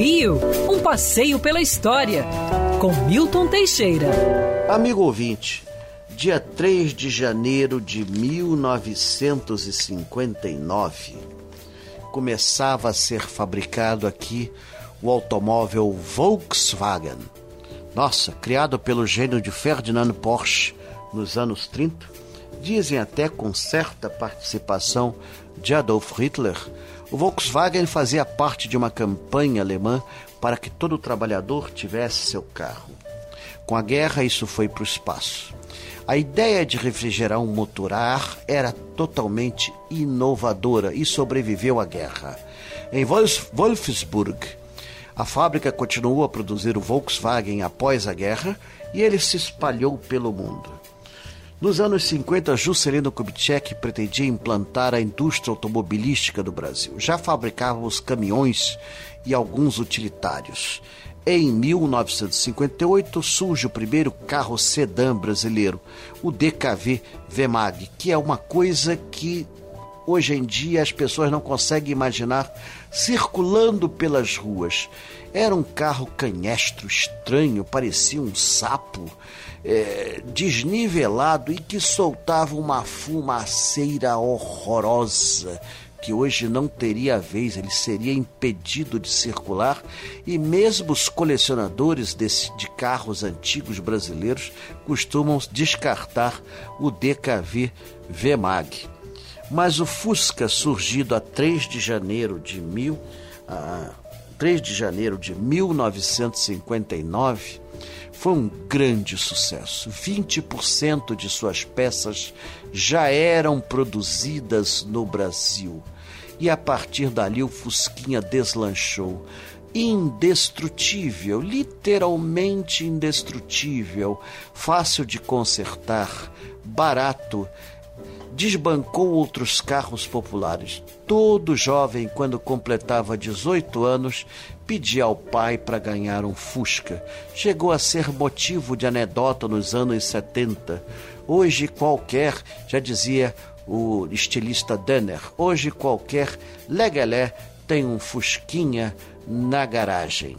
Rio, um passeio pela história, com Milton Teixeira. Amigo ouvinte, dia 3 de janeiro de 1959, começava a ser fabricado aqui o automóvel Volkswagen. Nossa, criado pelo gênio de Ferdinand Porsche nos anos 30, dizem até com certa participação de Adolf Hitler, o Volkswagen fazia parte de uma campanha alemã para que todo trabalhador tivesse seu carro. Com a guerra, isso foi para o espaço. A ideia de refrigerar um motor a ar era totalmente inovadora e sobreviveu à guerra. Em Wolfsburg, a fábrica continuou a produzir o Volkswagen após a guerra e ele se espalhou pelo mundo. Nos anos 50, Juscelino Kubitschek pretendia implantar a indústria automobilística do Brasil. Já fabricava os caminhões e alguns utilitários. Em 1958 surge o primeiro carro sedã brasileiro, o DKV Vemag, que é uma coisa que hoje em dia as pessoas não conseguem imaginar circulando pelas ruas. Era um carro canhestro, estranho, parecia um sapo, é, desnivelado e que soltava uma fumaceira horrorosa que hoje não teria vez, ele seria impedido de circular e mesmo os colecionadores desse, de carros antigos brasileiros costumam descartar o DKV VMAG. Mas o Fusca, surgido a 3 de janeiro de mil, 3 de janeiro de 1959, foi um grande sucesso. 20% de suas peças já eram produzidas no Brasil. E a partir dali o Fusquinha deslanchou. Indestrutível, literalmente indestrutível, fácil de consertar, barato desbancou outros carros populares. Todo jovem, quando completava 18 anos, pedia ao pai para ganhar um Fusca. Chegou a ser motivo de anedota nos anos 70. Hoje qualquer, já dizia o estilista Denner, hoje qualquer legalé tem um Fusquinha na garagem.